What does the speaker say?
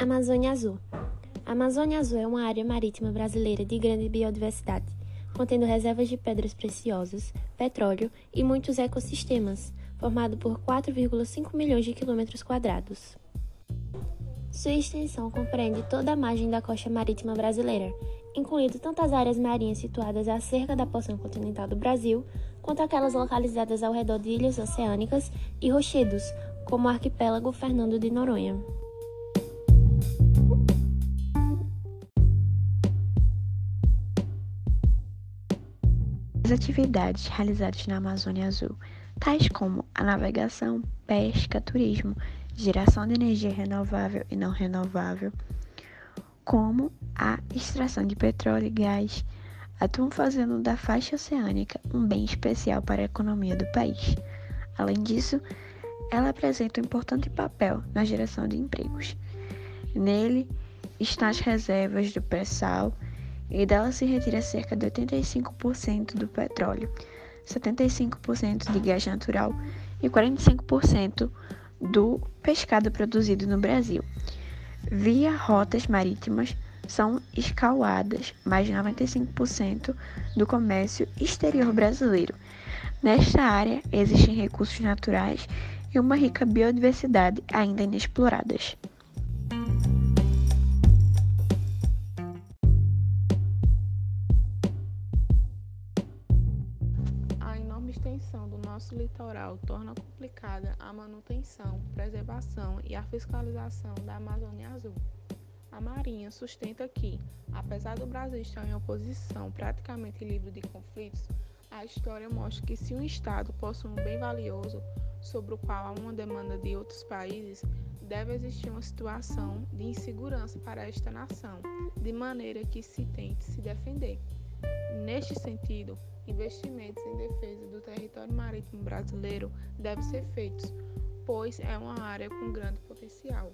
Amazônia Azul. A Amazônia Azul é uma área marítima brasileira de grande biodiversidade, contendo reservas de pedras preciosas, petróleo e muitos ecossistemas, formado por 4,5 milhões de quilômetros quadrados. Sua extensão compreende toda a margem da costa marítima brasileira, incluindo tanto as áreas marinhas situadas à cerca da porção continental do Brasil, quanto aquelas localizadas ao redor de ilhas oceânicas e rochedos, como o arquipélago Fernando de Noronha. As atividades realizadas na Amazônia Azul, tais como a navegação, pesca, turismo, geração de energia renovável e não renovável, como a extração de petróleo e gás, atuam fazendo da faixa oceânica um bem especial para a economia do país. Além disso, ela apresenta um importante papel na geração de empregos. Nele estão as reservas do pré-sal e dela se retira cerca de 85% do petróleo, 75% de gás natural e 45% do pescado produzido no Brasil. Via rotas marítimas são escaladas mais de 95% do comércio exterior brasileiro. Nesta área existem recursos naturais e uma rica biodiversidade ainda inexploradas. Extensão do nosso litoral torna complicada a manutenção, preservação e a fiscalização da Amazônia Azul. A Marinha sustenta que, apesar do Brasil estar em oposição praticamente livre de conflitos, a história mostra que se um Estado possui um bem valioso, sobre o qual há uma demanda de outros países, deve existir uma situação de insegurança para esta nação, de maneira que se tente se defender. Neste sentido, investimentos em defesa do território marítimo brasileiro devem ser feitos, pois é uma área com grande potencial.